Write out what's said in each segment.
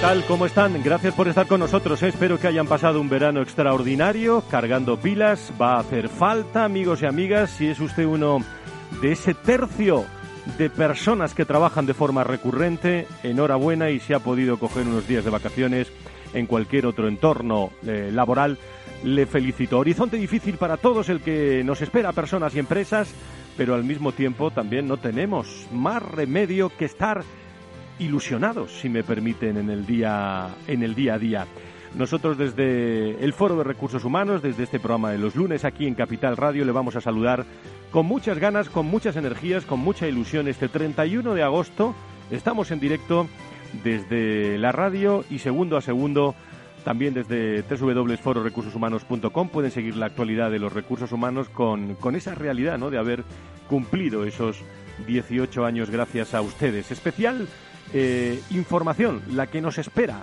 Tal? ¿Cómo están? Gracias por estar con nosotros. ¿eh? Espero que hayan pasado un verano extraordinario, cargando pilas. Va a hacer falta, amigos y amigas, si es usted uno de ese tercio de personas que trabajan de forma recurrente. Enhorabuena y si ha podido coger unos días de vacaciones en cualquier otro entorno eh, laboral, le felicito. Horizonte difícil para todos el que nos espera, personas y empresas, pero al mismo tiempo también no tenemos más remedio que estar ilusionados, si me permiten, en el día, en el día a día. Nosotros desde el Foro de Recursos Humanos, desde este programa de los lunes aquí en Capital Radio, le vamos a saludar con muchas ganas, con muchas energías, con mucha ilusión. Este 31 de agosto estamos en directo desde la radio y segundo a segundo también desde www.fororecursoshumanos.com pueden seguir la actualidad de los recursos humanos con, con esa realidad ¿no? de haber cumplido esos 18 años gracias a ustedes. Especial eh, información, la que nos espera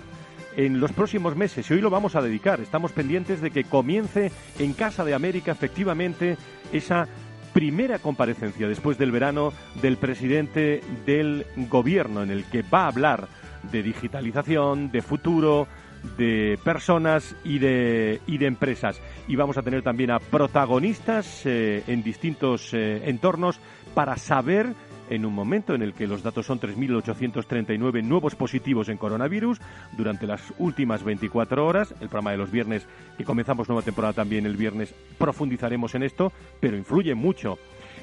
en los próximos meses y hoy lo vamos a dedicar. Estamos pendientes de que comience en Casa de América efectivamente esa primera comparecencia después del verano del presidente del gobierno en el que va a hablar de digitalización, de futuro, de personas y de, y de empresas. Y vamos a tener también a protagonistas eh, en distintos eh, entornos para saber en un momento en el que los datos son 3.839 nuevos positivos en coronavirus durante las últimas 24 horas. El programa de los viernes, y comenzamos nueva temporada también el viernes, profundizaremos en esto, pero influye mucho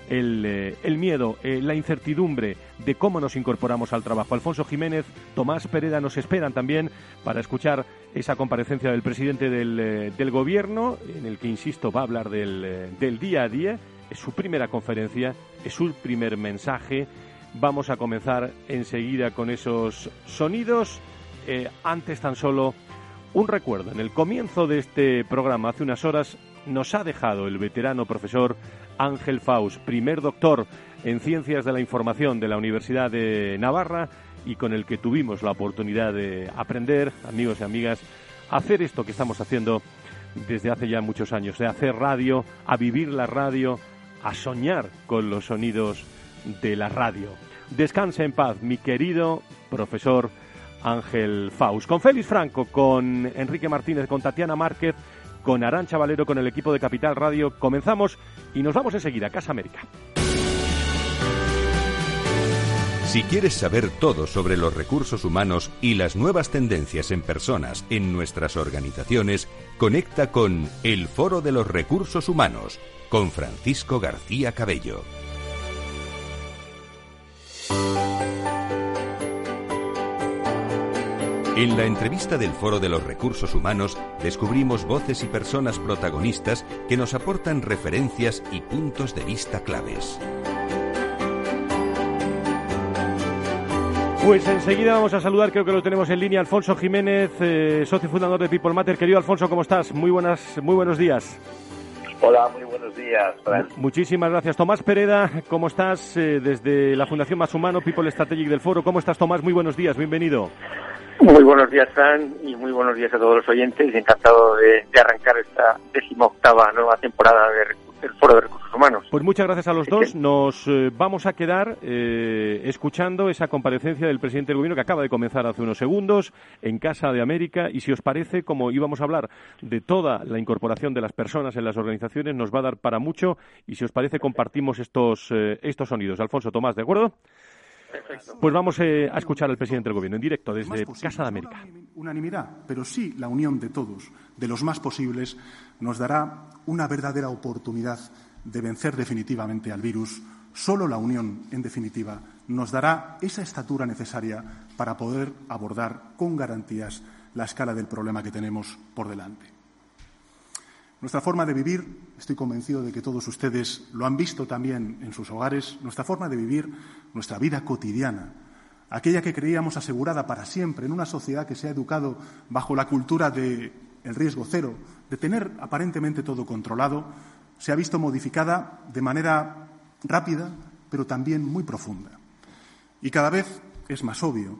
el, eh, miedo, eh, la incertidumbre de cómo nos incorporamos al trabajo. Alfonso Jiménez, Tomás Pereda nos esperan también para escuchar esa comparecencia del presidente del, eh, del Gobierno, en el que, insisto, va a hablar del, del día a día es su primera conferencia, es su primer mensaje. Vamos a comenzar enseguida con esos sonidos. Eh, antes tan solo un recuerdo. En el comienzo de este programa, hace unas horas, nos ha dejado el veterano profesor Ángel Faust, primer doctor en Ciencias de la Información de la Universidad de Navarra y con el que tuvimos la oportunidad de aprender, amigos y amigas, a hacer esto que estamos haciendo desde hace ya muchos años, de hacer radio, a vivir la radio, a soñar con los sonidos de la radio. Descanse en paz, mi querido profesor Ángel Faust. Con Félix Franco, con Enrique Martínez, con Tatiana Márquez, con Arancha Valero, con el equipo de Capital Radio, comenzamos y nos vamos enseguida a Casa América. Si quieres saber todo sobre los recursos humanos y las nuevas tendencias en personas en nuestras organizaciones, conecta con El Foro de los Recursos Humanos con Francisco García Cabello. En la entrevista del Foro de los Recursos Humanos descubrimos voces y personas protagonistas que nos aportan referencias y puntos de vista claves. Pues enseguida vamos a saludar, creo que lo tenemos en línea, Alfonso Jiménez, eh, socio fundador de People Matter. Querido Alfonso, ¿cómo estás? Muy buenas, muy buenos días. Hola, muy buenos días, Muchísimas gracias. Tomás Pereda, ¿cómo estás? Eh, desde la Fundación Más Humano, People Strategic del Foro. ¿Cómo estás, Tomás? Muy buenos días, bienvenido. Muy buenos días, Fran, y muy buenos días a todos los oyentes. Encantado de, arrancar esta decimoctava nueva temporada del Foro de Recursos Humanos. Pues muchas gracias a los dos. Nos eh, vamos a quedar eh, escuchando esa comparecencia del presidente del Gobierno que acaba de comenzar hace unos segundos en Casa de América. Y si os parece, como íbamos a hablar de toda la incorporación de las personas en las organizaciones, nos va a dar para mucho. Y si os parece, compartimos estos, eh, estos sonidos. Alfonso Tomás, ¿de acuerdo? Pues vamos eh, a escuchar al presidente del Gobierno en directo desde Casa de América. Unanimidad, pero sí la unión de todos, de los más posibles, nos dará una verdadera oportunidad de vencer definitivamente al virus Solo la unión, en definitiva, nos dará esa estatura necesaria para poder abordar con garantías la escala del problema que tenemos por delante. Nuestra forma de vivir, estoy convencido de que todos ustedes lo han visto también en sus hogares, nuestra forma de vivir, nuestra vida cotidiana, aquella que creíamos asegurada para siempre en una sociedad que se ha educado bajo la cultura del riesgo cero, de tener aparentemente todo controlado, se ha visto modificada de manera rápida, pero también muy profunda. Y cada vez es más obvio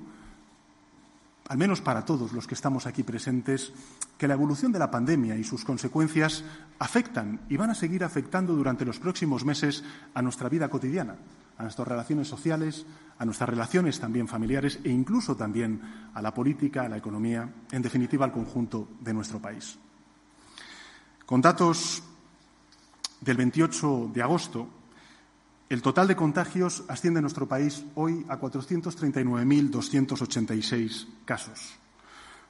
al menos para todos los que estamos aquí presentes, que la evolución de la pandemia y sus consecuencias afectan y van a seguir afectando durante los próximos meses a nuestra vida cotidiana, a nuestras relaciones sociales, a nuestras relaciones también familiares e incluso también a la política, a la economía, en definitiva al conjunto de nuestro país. Con datos del 28 de agosto, el total de contagios asciende en nuestro país hoy a 439.286 casos.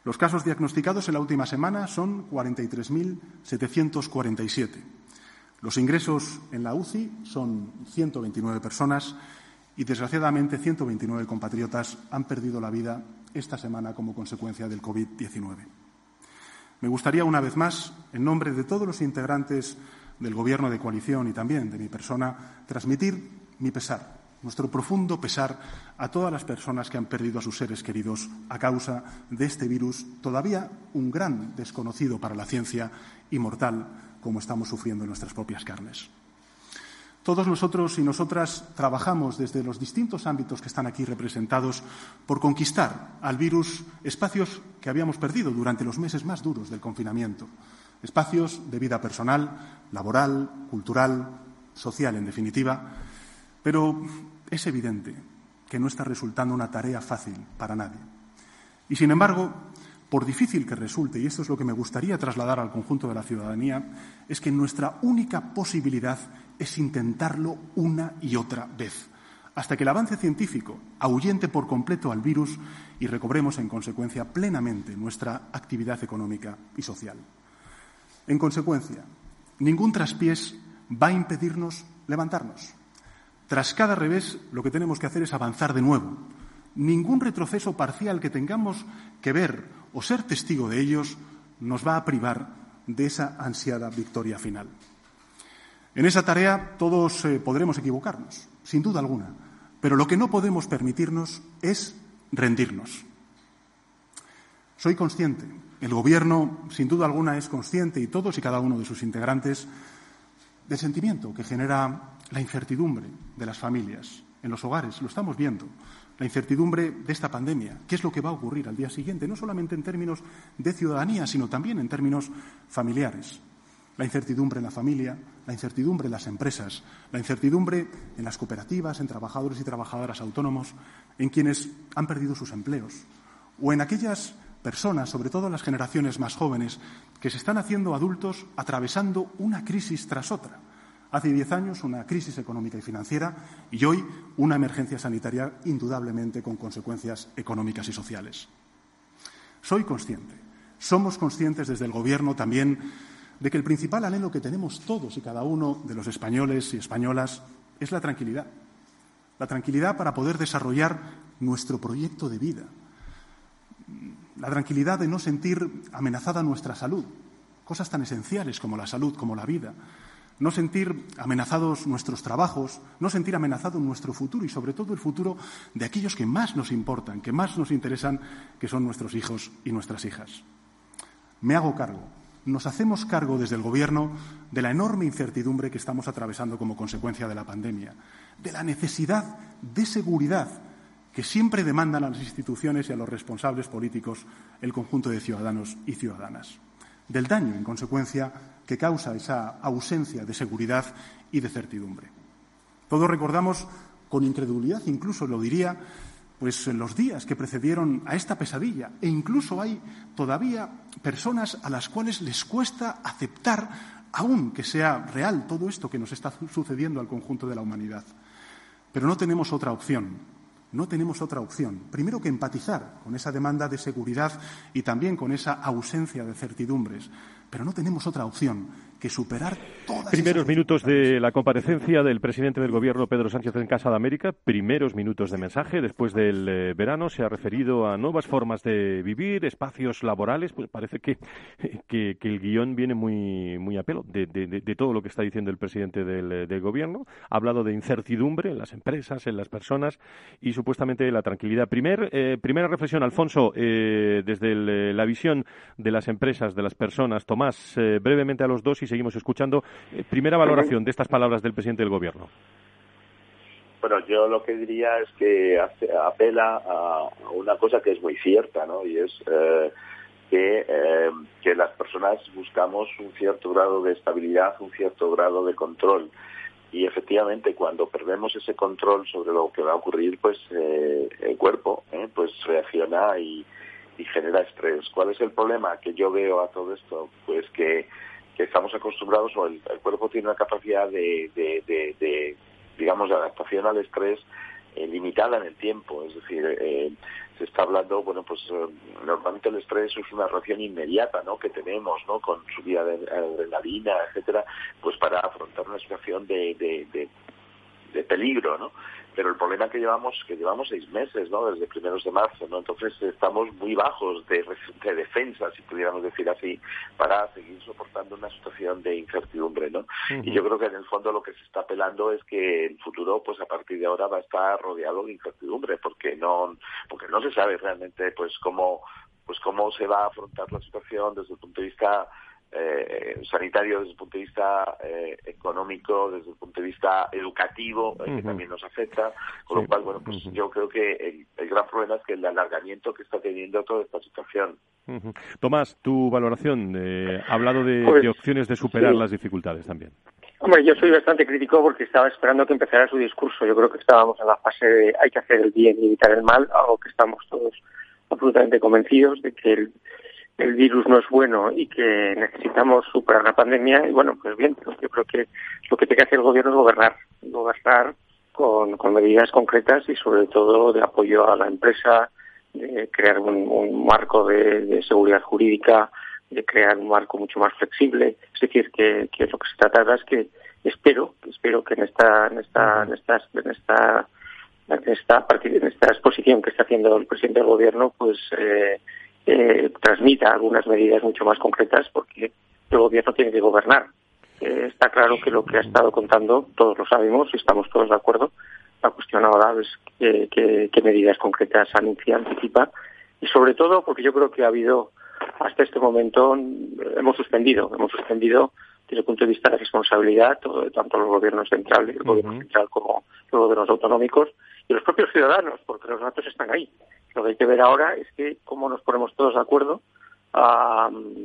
Los casos diagnosticados en la última semana son 43.747. Los ingresos en la UCI son 129 personas y, desgraciadamente, 129 compatriotas han perdido la vida esta semana como consecuencia del COVID-19. Me gustaría, una vez más, en nombre de todos los integrantes del Gobierno de coalición y también de mi persona, transmitir mi pesar, nuestro profundo pesar a todas las personas que han perdido a sus seres queridos a causa de este virus, todavía un gran desconocido para la ciencia y mortal, como estamos sufriendo en nuestras propias carnes. Todos nosotros y nosotras trabajamos desde los distintos ámbitos que están aquí representados por conquistar al virus espacios que habíamos perdido durante los meses más duros del confinamiento espacios de vida personal, laboral, cultural, social, en definitiva, pero es evidente que no está resultando una tarea fácil para nadie. Y, sin embargo, por difícil que resulte, y esto es lo que me gustaría trasladar al conjunto de la ciudadanía, es que nuestra única posibilidad es intentarlo una y otra vez, hasta que el avance científico ahuyente por completo al virus y recobremos, en consecuencia, plenamente nuestra actividad económica y social. En consecuencia, ningún traspiés va a impedirnos levantarnos. Tras cada revés, lo que tenemos que hacer es avanzar de nuevo. Ningún retroceso parcial que tengamos que ver o ser testigo de ellos nos va a privar de esa ansiada victoria final. En esa tarea todos eh, podremos equivocarnos, sin duda alguna, pero lo que no podemos permitirnos es rendirnos. Soy consciente el Gobierno, sin duda alguna, es consciente, y todos y cada uno de sus integrantes, del sentimiento que genera la incertidumbre de las familias en los hogares. Lo estamos viendo. La incertidumbre de esta pandemia. ¿Qué es lo que va a ocurrir al día siguiente? No solamente en términos de ciudadanía, sino también en términos familiares. La incertidumbre en la familia, la incertidumbre en las empresas, la incertidumbre en las cooperativas, en trabajadores y trabajadoras autónomos, en quienes han perdido sus empleos, o en aquellas personas, sobre todo las generaciones más jóvenes, que se están haciendo adultos atravesando una crisis tras otra. Hace diez años una crisis económica y financiera y hoy una emergencia sanitaria indudablemente con consecuencias económicas y sociales. Soy consciente, somos conscientes desde el Gobierno también de que el principal anhelo que tenemos todos y cada uno de los españoles y españolas es la tranquilidad. La tranquilidad para poder desarrollar nuestro proyecto de vida, la tranquilidad de no sentir amenazada nuestra salud, cosas tan esenciales como la salud, como la vida, no sentir amenazados nuestros trabajos, no sentir amenazado nuestro futuro y sobre todo el futuro de aquellos que más nos importan, que más nos interesan, que son nuestros hijos y nuestras hijas. Me hago cargo, nos hacemos cargo desde el Gobierno de la enorme incertidumbre que estamos atravesando como consecuencia de la pandemia, de la necesidad de seguridad que siempre demandan a las instituciones y a los responsables políticos el conjunto de ciudadanos y ciudadanas, del daño, en consecuencia, que causa esa ausencia de seguridad y de certidumbre. Todos recordamos con incredulidad, incluso lo diría, pues en los días que precedieron a esta pesadilla, e incluso hay todavía personas a las cuales les cuesta aceptar, aún que sea real todo esto que nos está sucediendo al conjunto de la humanidad. Pero no tenemos otra opción no tenemos otra opción. Primero que empatizar con esa demanda de seguridad y también con esa ausencia de certidumbres. pero no tenemos otra opción que superar todas Primeros minutos de la comparecencia del presidente del Gobierno, Pedro Sánchez, en Casa de América. Primeros minutos de mensaje. Después del eh, verano se ha referido a nuevas formas de vivir, espacios laborales. Pues parece que, que, el guion viene muy, muy a pelo de, de, todo lo que está diciendo el presidente del, eh, del, Gobierno. Ha hablado de incertidumbre en las empresas, en las personas y supuestamente la tranquilidad. Primer, eh, primera reflexión, Alfonso, desde la visión de las empresas, de las personas. Más eh, brevemente a los dos y seguimos escuchando. Eh, primera valoración de estas palabras del presidente del Gobierno. Bueno, yo lo que diría es que apela a una cosa que es muy cierta, ¿no? Y es eh, que, que las personas buscamos un cierto grado de estabilidad, un cierto grado de control. Y efectivamente, cuando perdemos ese control sobre lo que va a ocurrir, pues el cuerpo pues reacciona y, y genera estrés. ¿Cuál es el problema que yo veo a todo esto? Pues que, estamos acostumbrados o el, cuerpo tiene una capacidad de, de, digamos, de adaptación al estrés eh, limitada en el tiempo. Es decir, eh, se está hablando, bueno, pues eh, normalmente el estrés es una reacción inmediata, ¿no? Que tenemos, ¿no? Con subida de adrenalina, etcétera, pues para afrontar una situación de, de, de peligro, ¿no? Pero el problema que llevamos que llevamos seis meses no desde primeros de marzo no entonces estamos muy bajos de, defensa si pudiéramos decir así para seguir soportando una situación de incertidumbre no y yo creo que en el fondo lo que se está apelando es que el futuro pues a partir de ahora va a estar rodeado de incertidumbre porque no porque no se sabe realmente pues cómo pues cómo se va a afrontar la situación desde el punto de vista eh, sanitario desde el punto de vista eh, económico, desde el punto de vista educativo, eh, que también nos afecta, con lo cual, bueno, pues yo creo que el, gran problema es que el alargamiento que está teniendo toda esta situación. Tomás, tu valoración, ha hablado de, pues, opciones de superar las dificultades también. Hombre, yo soy bastante crítico porque estaba esperando que empezara su discurso. Yo creo que estábamos en la fase de hay que hacer el bien y evitar el mal, algo que estamos todos absolutamente convencidos de que el, el virus no es bueno y que necesitamos superar la pandemia. Y bueno, pues bien, pues yo creo que lo que tiene que hacer el gobierno es gobernar, gobernar con, con medidas concretas y sobre todo de apoyo a la empresa, de crear un, marco de, seguridad jurídica, de crear un marco mucho más flexible. Es decir, que, que lo que se trata es que espero, espero que en esta, en esta, en esta, en esta en esta, en esta exposición que está haciendo el presidente del gobierno, pues eh, eh, transmita algunas medidas mucho más concretas porque el gobierno tiene que gobernar. Eh, está claro que lo que ha estado contando, todos lo sabemos y estamos todos de acuerdo. La cuestión ahora es qué medidas concretas anuncia, anticipa y sobre todo porque yo creo que ha habido hasta este momento hemos suspendido, hemos suspendido desde el punto de vista de la responsabilidad, tanto los gobiernos centrales, el gobierno central como los gobiernos autonómicos y los propios ciudadanos, porque los datos están ahí. Lo que hay que ver ahora es que cómo nos ponemos todos de acuerdo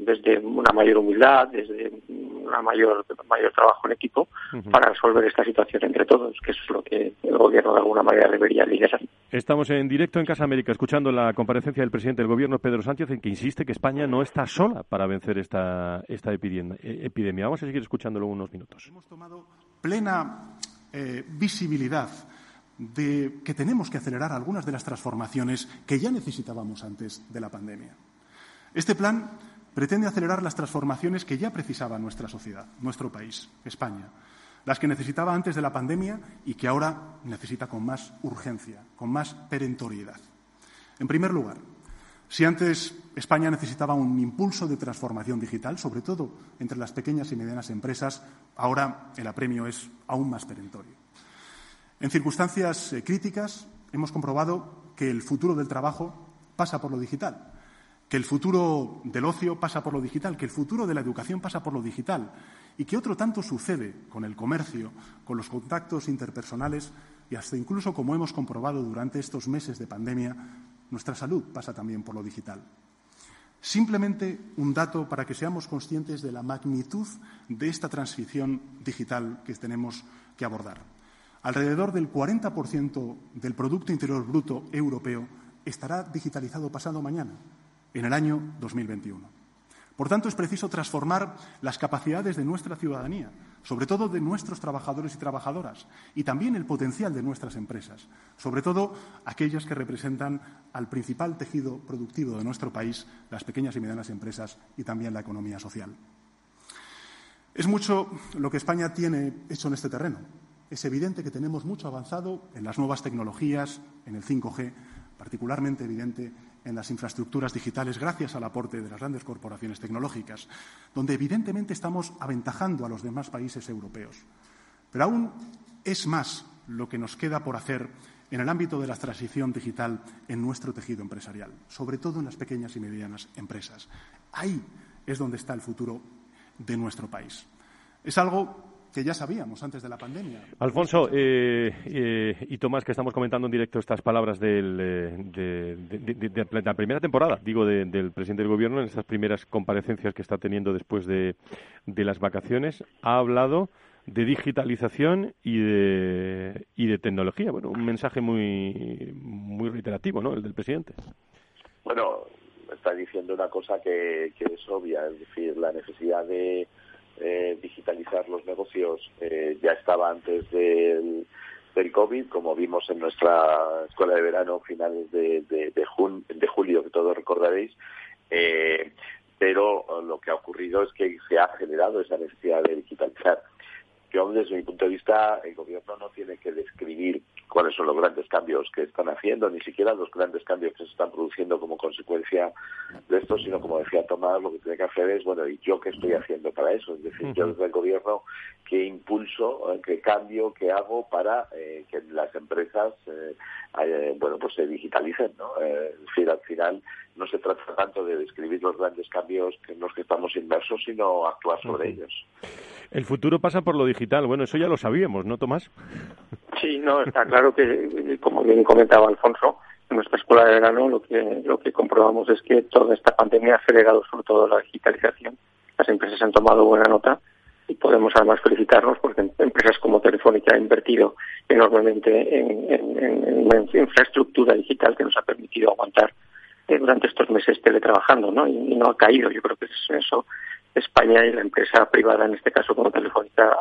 desde una mayor humildad, desde una mayor mayor trabajo en equipo para resolver esta situación entre todos, que es lo que el gobierno de alguna manera debería liderar. Estamos en directo en Casa América escuchando la comparecencia del presidente del gobierno Pedro Sánchez en que insiste que España no está sola para vencer esta esta epidemia. Vamos a seguir escuchándolo unos minutos. Hemos tomado plena eh, visibilidad de que tenemos que acelerar algunas de las transformaciones que ya necesitábamos antes de la pandemia. Este plan pretende acelerar las transformaciones que ya precisaba nuestra sociedad, nuestro país, España, las que necesitaba antes de la pandemia y que ahora necesita con más urgencia, con más perentoriedad. En primer lugar, si antes España necesitaba un impulso de transformación digital, sobre todo entre las pequeñas y medianas empresas, ahora el apremio es aún más perentorio. En circunstancias eh, críticas hemos comprobado que el futuro del trabajo pasa por lo digital, que el futuro del ocio pasa por lo digital, que el futuro de la educación pasa por lo digital y que otro tanto sucede con el comercio, con los contactos interpersonales y hasta incluso, como hemos comprobado durante estos meses de pandemia, nuestra salud pasa también por lo digital. Simplemente un dato para que seamos conscientes de la magnitud de esta transición digital que tenemos que abordar. Alrededor del 40% del Producto Interior Bruto europeo estará digitalizado pasado mañana, en el año 2021. Por tanto, es preciso transformar las capacidades de nuestra ciudadanía, sobre todo de nuestros trabajadores y trabajadoras, y también el potencial de nuestras empresas, sobre todo aquellas que representan al principal tejido productivo de nuestro país, las pequeñas y medianas empresas y también la economía social. Es mucho lo que España tiene hecho en este terreno. Es evidente que tenemos mucho avanzado en las nuevas tecnologías, en el 5G, particularmente evidente en las infraestructuras digitales gracias al aporte de las grandes corporaciones tecnológicas, donde evidentemente estamos aventajando a los demás países europeos. Pero aún es más lo que nos queda por hacer en el ámbito de la transición digital en nuestro tejido empresarial, sobre todo en las pequeñas y medianas empresas. Ahí es donde está el futuro de nuestro país. Es algo que ya sabíamos antes de la pandemia. Alfonso eh, eh, y Tomás, que estamos comentando en directo estas palabras del, eh, de, la primera temporada, digo, del presidente del Gobierno, en estas primeras comparecencias que está teniendo después de, las vacaciones, ha hablado de digitalización y de, y de tecnología. Bueno, un mensaje muy, muy reiterativo, ¿no?, el del presidente. Bueno, está diciendo una cosa que, que es obvia, es decir, la necesidad de eh, digitalizar los negocios eh, ya estaba antes del, del COVID, como vimos en nuestra escuela de verano finales de, de, de, julio, que todos recordaréis. Eh, pero lo que ha ocurrido es que se ha generado esa necesidad de digitalizar. Yo, desde mi punto de vista, el gobierno no tiene que describir cuáles son los grandes cambios que están haciendo, ni siquiera los grandes cambios que se están produciendo como consecuencia de esto, sino como decía Tomás, lo que tiene que hacer es, bueno, ¿y yo qué estoy haciendo para eso? Es decir, yo desde el gobierno, ¿qué impulso, eh, qué cambio, qué hago para eh, que las empresas, eh, bueno, pues se digitalicen, ¿no? es decir, al final no se trata tanto de describir los grandes cambios en los que estamos inmersos, sino actuar sobre ellos. El futuro pasa por lo digital. Bueno, eso ya lo sabíamos, ¿no, Tomás? Sí, no, está claro que, como bien comentaba Alfonso, en nuestra escuela de verano lo que, lo que comprobamos es que toda esta pandemia ha acelerado sobre todo la digitalización. Las empresas han tomado buena nota y podemos además felicitarnos porque empresas como Telefónica han invertido enormemente en, infraestructura digital que nos ha permitido aguantar durante estos meses teletrabajando, ¿no? Y, no ha caído. Yo creo que es eso España y la empresa privada, en este caso como Telefónica,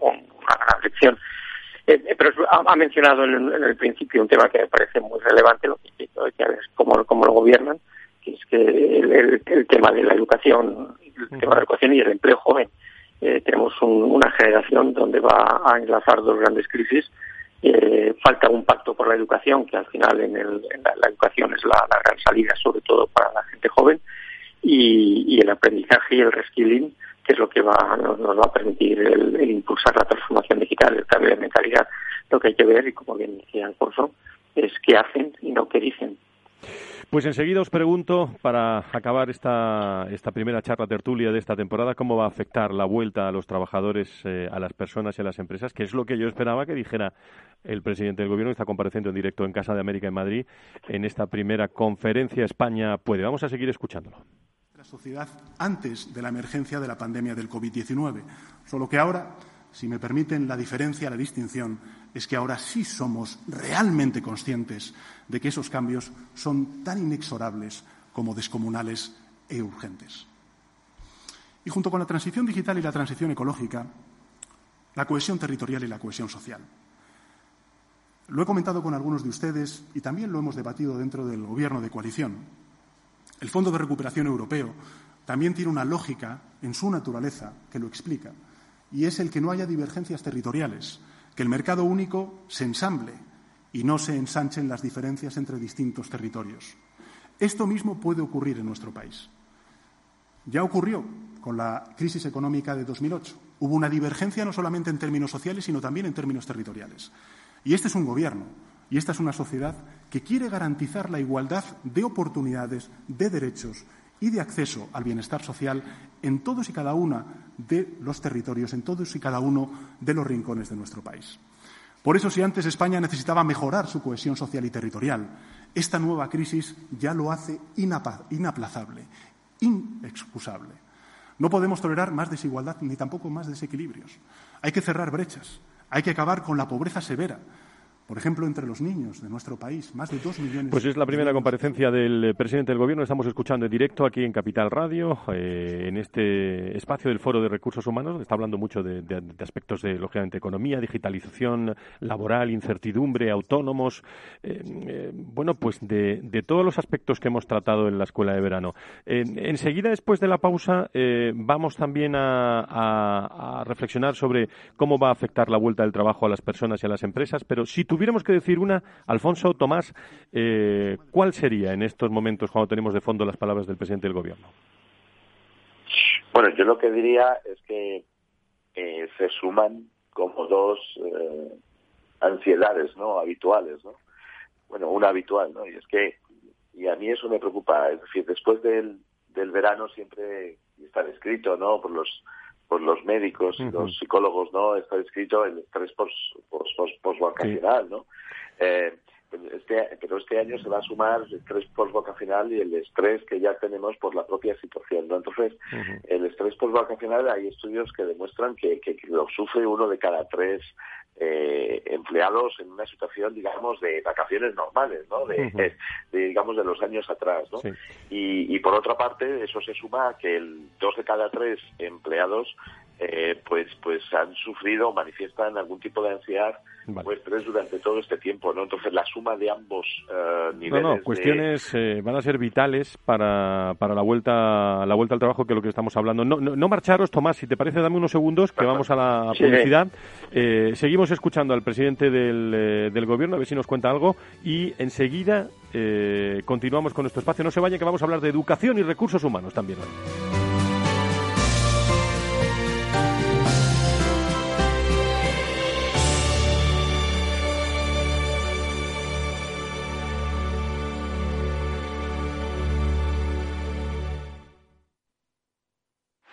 una gran lección. Eh, eh, pero ha, mencionado en, el principio un tema que me parece muy relevante, lo que, es cómo, cómo lo gobiernan, que es que el, tema de la educación, el tema de la educación y el empleo joven. Eh, tenemos una generación donde va a enlazar dos grandes crisis. Falta un pacto por la educación, que al final en, la, educación es la, la, gran salida, sobre todo para la gente joven y, el aprendizaje y el reskilling, que es lo que va, nos, va a permitir el, impulsar la transformación digital, el cambio de mentalidad. Lo que hay que ver, y como bien decía Alfonso, es qué hacen y no qué dicen. Pues enseguida os pregunto, para acabar esta, esta primera charla tertulia de esta temporada, cómo va a afectar la vuelta a los trabajadores, eh, a las personas y a las empresas, que es lo que yo esperaba que dijera el presidente del Gobierno, está compareciendo en directo en Casa de América en Madrid, en esta primera conferencia España puede. Vamos a seguir escuchándolo la sociedad antes de la emergencia de la pandemia del COVID-19. Solo que ahora, si me permiten la diferencia, la distinción, es que ahora sí somos realmente conscientes de que esos cambios son tan inexorables como descomunales e urgentes. Y junto con la transición digital y la transición ecológica, la cohesión territorial y la cohesión social. Lo he comentado con algunos de ustedes y también lo hemos debatido dentro del Gobierno de coalición. El Fondo de Recuperación Europeo también tiene una lógica en su naturaleza que lo explica, y es el que no haya divergencias territoriales, que el mercado único se ensamble y no se ensanchen las diferencias entre distintos territorios. Esto mismo puede ocurrir en nuestro país. Ya ocurrió con la crisis económica de 2008. Hubo una divergencia no solamente en términos sociales, sino también en términos territoriales. Y este es un gobierno y esta es una sociedad que quiere garantizar la igualdad de oportunidades, de derechos y de acceso al bienestar social en todos y cada uno de los territorios, en todos y cada uno de los rincones de nuestro país. Por eso, si antes España necesitaba mejorar su cohesión social y territorial, esta nueva crisis ya lo hace inaplazable, inexcusable. No podemos tolerar más desigualdad ni tampoco más desequilibrios. Hay que cerrar brechas, hay que acabar con la pobreza severa, Por ejemplo, entre los niños de nuestro país, más de dos millones. Pues es la primera comparecencia del presidente del Gobierno. Estamos escuchando en directo aquí en Capital Radio, eh, en este espacio del Foro de Recursos Humanos, está hablando mucho de, aspectos de, lógicamente, economía, digitalización laboral, incertidumbre, autónomos. Eh, eh, bueno, pues de, todos los aspectos que hemos tratado en la escuela de verano. enseguida, después de la pausa, vamos también a, a reflexionar sobre cómo va a afectar la vuelta del trabajo a las personas y a las empresas, pero si tú tuviéramos que decir una, Alfonso Tomás, eh, ¿cuál sería en estos momentos cuando tenemos de fondo las palabras del presidente del Gobierno? Bueno, yo lo que diría es que eh, se suman como dos eh, ansiedades no habituales, ¿no? Bueno, una habitual, ¿no? Y es que, y a mí eso me preocupa, es decir, después del, del verano siempre está descrito, ¿no? Por los por los médicos y los psicólogos, ¿no? Está escrito el estrés post-vocacional, ¿no? Eh, este, pero este año se va a sumar el estrés post-vocacional y el estrés que ya tenemos por la propia situación, ¿no? Entonces, el estrés post-vocacional hay estudios que demuestran que, que, lo sufre uno de cada tres eh, empleados en una situación, digamos, de vacaciones normales, ¿no? De, digamos, de los años atrás, ¿no? Y, y, por otra parte, eso se suma a que el dos de cada tres empleados eh, pues pues han sufrido o manifiestan algún tipo de ansiedad o estrés durante todo este tiempo, ¿no? Entonces la suma de ambos uh, niveles. No, no, cuestiones eh, van a ser vitales para, para la vuelta la vuelta al trabajo que es lo que estamos hablando. No, no, marcharos, Tomás, si te parece, dame unos segundos que vamos a la publicidad. Eh, seguimos escuchando al presidente del, del gobierno a ver si nos cuenta algo y enseguida continuamos con nuestro espacio. No se vaya que vamos a hablar de educación y recursos humanos también hoy.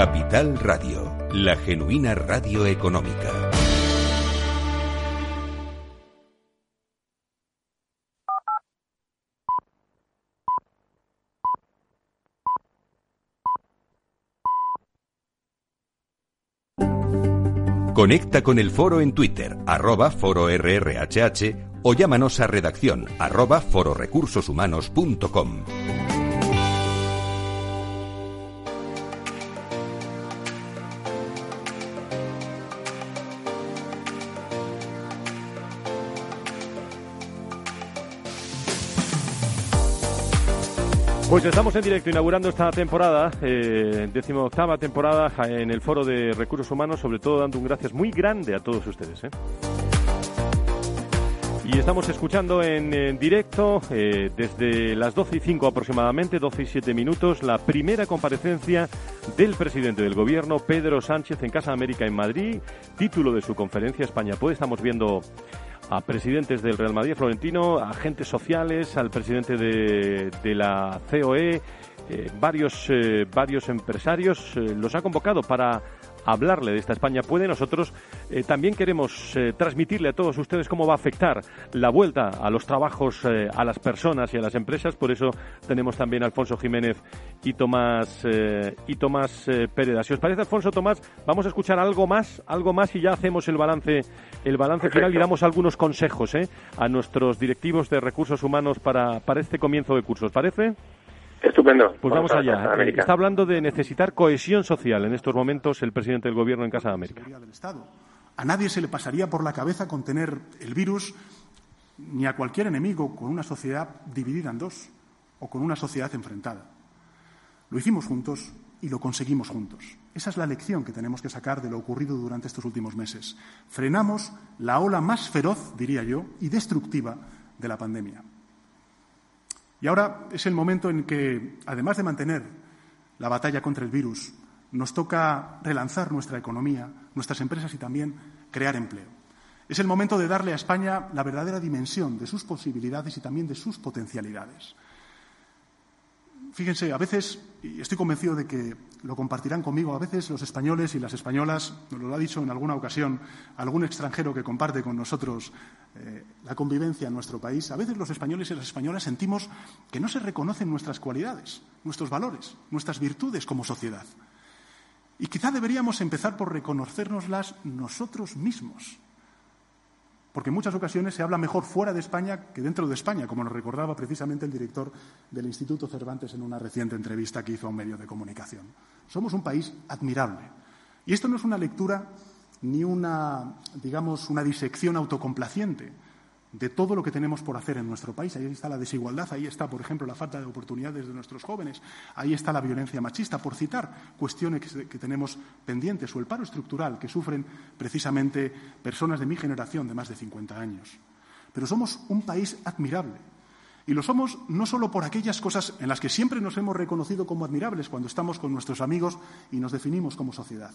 Capital Radio, la genuina radio económica. Conecta con el foro en Twitter, arroba fororrhh o llámanos a redacción arroba fororecursoshumanos.com. Pues estamos en directo inaugurando esta temporada, eh, decimoctava temporada en el Foro de Recursos Humanos, sobre todo dando un gracias muy grande a todos ustedes. ¿eh? Y estamos escuchando en, directo eh, desde las 12 y 5 aproximadamente, 12 y 7 minutos, la primera comparecencia del presidente del gobierno, Pedro Sánchez, en Casa América en Madrid. Título de su conferencia España Puede. Estamos viendo a presidentes del Real Madrid, Florentino, a agentes sociales, al presidente de, la COE, eh, varios, eh, varios empresarios. Eh, los ha convocado para hablarle de esta España puede. Nosotros eh, también queremos eh, transmitirle a todos ustedes cómo va a afectar la vuelta a los trabajos eh, a las personas y a las empresas. Por eso tenemos también a Alfonso Jiménez y Tomás y Tomás Pérez. Si os parece, Alfonso Tomás, vamos a escuchar algo más, algo más y ya hacemos el balance, el balance final y damos algunos consejos a nuestros directivos de recursos humanos para, para este comienzo de cursos. ¿Parece? Estupendo. Pues vamos, allá. Eh, está hablando de necesitar cohesión social en estos momentos el presidente del Gobierno en Casa de América. A nadie se le pasaría por la cabeza contener el virus ni a cualquier enemigo con una sociedad dividida en dos o con una sociedad enfrentada. Lo hicimos juntos y lo conseguimos juntos. Esa es la lección que tenemos que sacar de lo ocurrido durante estos últimos meses. Frenamos la ola más feroz, diría yo, y destructiva de la pandemia. Y ahora es el momento en que, además de mantener la batalla contra el virus, nos toca relanzar nuestra economía, nuestras empresas y también crear empleo. Es el momento de darle a España la verdadera dimensión de sus posibilidades y también de sus potencialidades. Fíjense, a veces, y estoy convencido de que lo compartirán conmigo, a veces los españoles y las españolas, nos lo ha dicho en alguna ocasión algún extranjero que comparte con nosotros eh, la convivencia en nuestro país, a veces los españoles y las españolas sentimos que no se reconocen nuestras cualidades, nuestros valores, nuestras virtudes como sociedad. Y quizá deberíamos empezar por reconocérnoslas nosotros mismos porque en muchas ocasiones se habla mejor fuera de España que dentro de España, como nos recordaba precisamente el director del Instituto Cervantes en una reciente entrevista que hizo a un medio de comunicación. Somos un país admirable. Y esto no es una lectura ni una, digamos, una disección autocomplaciente de todo lo que tenemos por hacer en nuestro país. Ahí está la desigualdad, ahí está, por ejemplo, la falta de oportunidades de nuestros jóvenes, ahí está la violencia machista, por citar cuestiones que, tenemos pendientes, o el paro estructural que sufren precisamente personas de mi generación de más de 50 años. Pero somos un país admirable. Y lo somos no solo por aquellas cosas en las que siempre nos hemos reconocido como admirables cuando estamos con nuestros amigos y nos definimos como sociedad,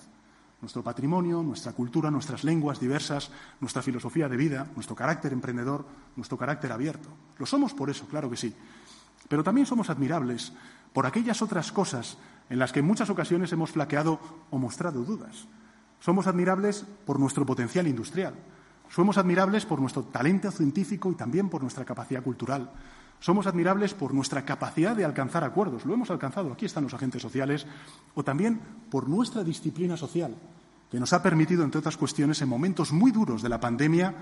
nuestro patrimonio, nuestra cultura, nuestras lenguas diversas, nuestra filosofía de vida, nuestro carácter emprendedor, nuestro carácter abierto. Lo somos por eso, claro que sí. Pero también somos admirables por aquellas otras cosas en las que en muchas ocasiones hemos flaqueado o mostrado dudas. Somos admirables por nuestro potencial industrial. Somos admirables por nuestro talento científico y también por nuestra capacidad cultural. Somos admirables por nuestra capacidad de alcanzar acuerdos. Lo hemos alcanzado, aquí están los agentes sociales, o también por nuestra disciplina social, que nos ha permitido, entre otras cuestiones, en momentos muy duros de la pandemia,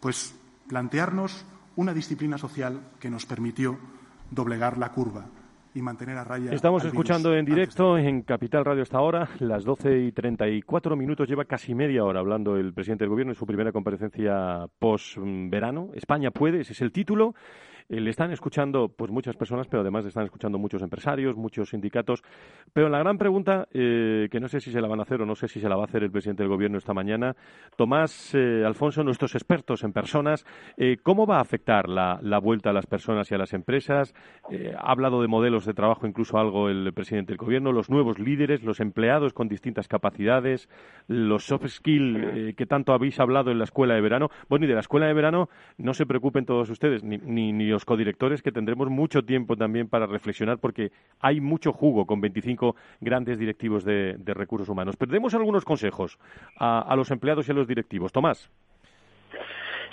pues plantearnos una disciplina social que nos permitió doblegar la curva y mantener a raya. Estamos escuchando en directo en Capital Radio hasta ahora, las 12 y 34 minutos, lleva casi media hora hablando el presidente del Gobierno en su primera comparecencia post-verano. España puede, ese es el título. Eh, le están escuchando pues muchas personas, pero además le están escuchando muchos empresarios, muchos sindicatos. Pero la gran pregunta, eh, que no sé si se la van a hacer o no sé si se la va a hacer el presidente del Gobierno esta mañana, Tomás eh, Alfonso, nuestros expertos en personas, ¿cómo va a afectar la, vuelta a las personas y a las empresas? ha hablado de modelos de trabajo, incluso algo el presidente del Gobierno, los nuevos líderes, los empleados con distintas capacidades, los soft skills que tanto habéis hablado en la escuela de verano. Bueno, y de la escuela de verano no se preocupen todos ustedes, ni, ni, ni los codirectores que tendremos mucho tiempo también para reflexionar porque hay mucho jugo con 25 grandes directivos de, recursos humanos. Pero demos algunos consejos a, los empleados y a los directivos. Tomás.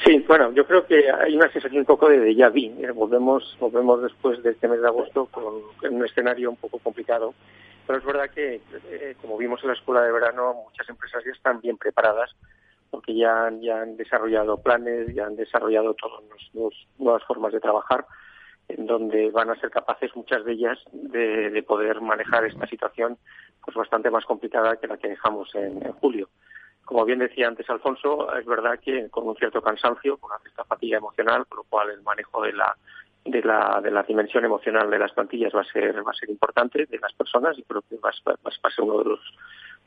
Sí, bueno, yo creo que hay una sensación un poco de déjà vu. Volvemos, volvemos después de este mes de agosto con un escenario un poco complicado. Pero es verdad que, eh, como vimos en la escuela de verano, muchas empresas ya están bien preparadas porque ya, han desarrollado planes, ya han desarrollado todas las nuevas formas de trabajar, en donde van a ser capaces muchas de ellas de, poder manejar esta situación pues bastante más complicada que la que dejamos en julio. Como bien decía antes Alfonso, es verdad que con un cierto cansancio, con una cierta fatiga emocional, con lo cual el manejo de la de la, de la dimensión emocional de las plantillas va a ser va a ser importante de las personas y creo que va, a ser uno de los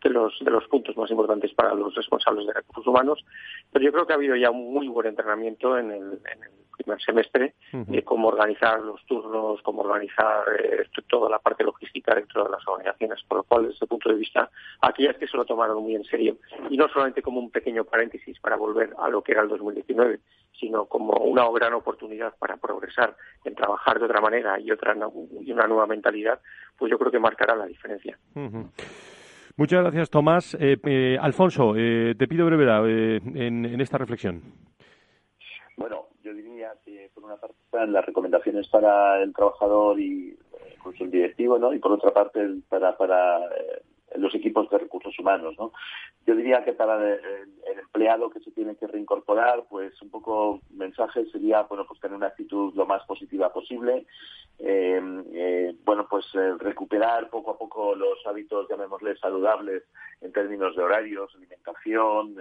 de los de los puntos más importantes para los responsables de recursos humanos pero yo creo que ha habido ya un muy buen entrenamiento en el, en el primer semestre de cómo organizar los turnos, cómo organizar eh, toda la parte logística dentro de las organizaciones, por lo cual, desde ese punto de vista, aquellas que se lo tomaron muy en serio, y no solamente como un pequeño paréntesis para volver a lo que era el 2019, sino como una gran oportunidad para progresar en trabajar de otra manera y otra y una nueva mentalidad, pues yo creo que marcará la diferencia. Muchas gracias, Tomás. Eh, eh, Alfonso, te pido brevedad en, en esta reflexión. Bueno, yo diría que por una parte están las recomendaciones para el trabajador y incluso el directivo, ¿no? Y por otra parte para, para eh, los equipos de recursos humanos, ¿no? Yo diría que para el, empleado que se tiene que reincorporar, pues un poco mensaje sería, bueno, pues tener una actitud lo más positiva posible, eh, eh, bueno, pues recuperar poco a poco los hábitos, llamémosle, saludables en términos de horarios, alimentación,